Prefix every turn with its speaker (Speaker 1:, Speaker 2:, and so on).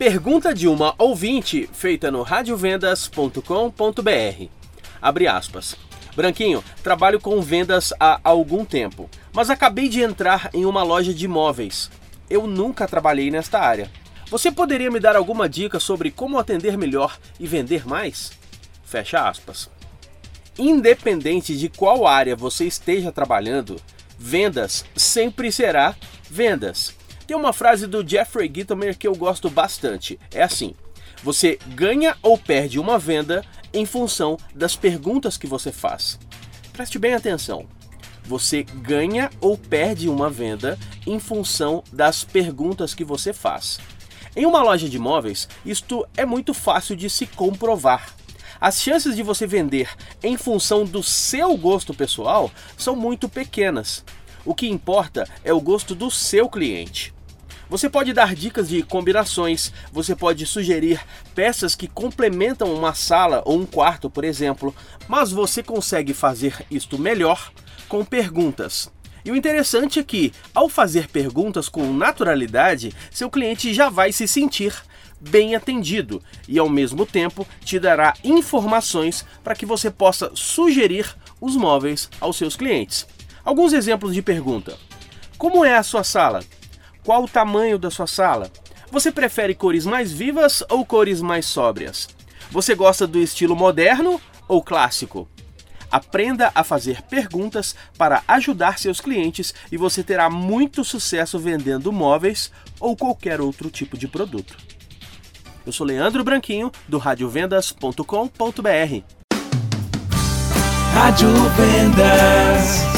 Speaker 1: Pergunta de uma ouvinte feita no radiovendas.com.br. Abre aspas. Branquinho, trabalho com vendas há algum tempo, mas acabei de entrar em uma loja de imóveis. Eu nunca trabalhei nesta área. Você poderia me dar alguma dica sobre como atender melhor e vender mais? Fecha aspas. Independente de qual área você esteja trabalhando, vendas sempre será vendas. Tem uma frase do Jeffrey Gitomer que eu gosto bastante. É assim: você ganha ou perde uma venda em função das perguntas que você faz. Preste bem atenção. Você ganha ou perde uma venda em função das perguntas que você faz. Em uma loja de imóveis, isto é muito fácil de se comprovar. As chances de você vender em função do seu gosto pessoal são muito pequenas. O que importa é o gosto do seu cliente. Você pode dar dicas de combinações, você pode sugerir peças que complementam uma sala ou um quarto, por exemplo, mas você consegue fazer isto melhor com perguntas. E o interessante é que, ao fazer perguntas com naturalidade, seu cliente já vai se sentir bem atendido e, ao mesmo tempo, te dará informações para que você possa sugerir os móveis aos seus clientes. Alguns exemplos de pergunta: Como é a sua sala? Qual o tamanho da sua sala? Você prefere cores mais vivas ou cores mais sóbrias? Você gosta do estilo moderno ou clássico? Aprenda a fazer perguntas para ajudar seus clientes e você terá muito sucesso vendendo móveis ou qualquer outro tipo de produto. Eu sou Leandro Branquinho, do radiovendas.com.br.
Speaker 2: Rádio Vendas.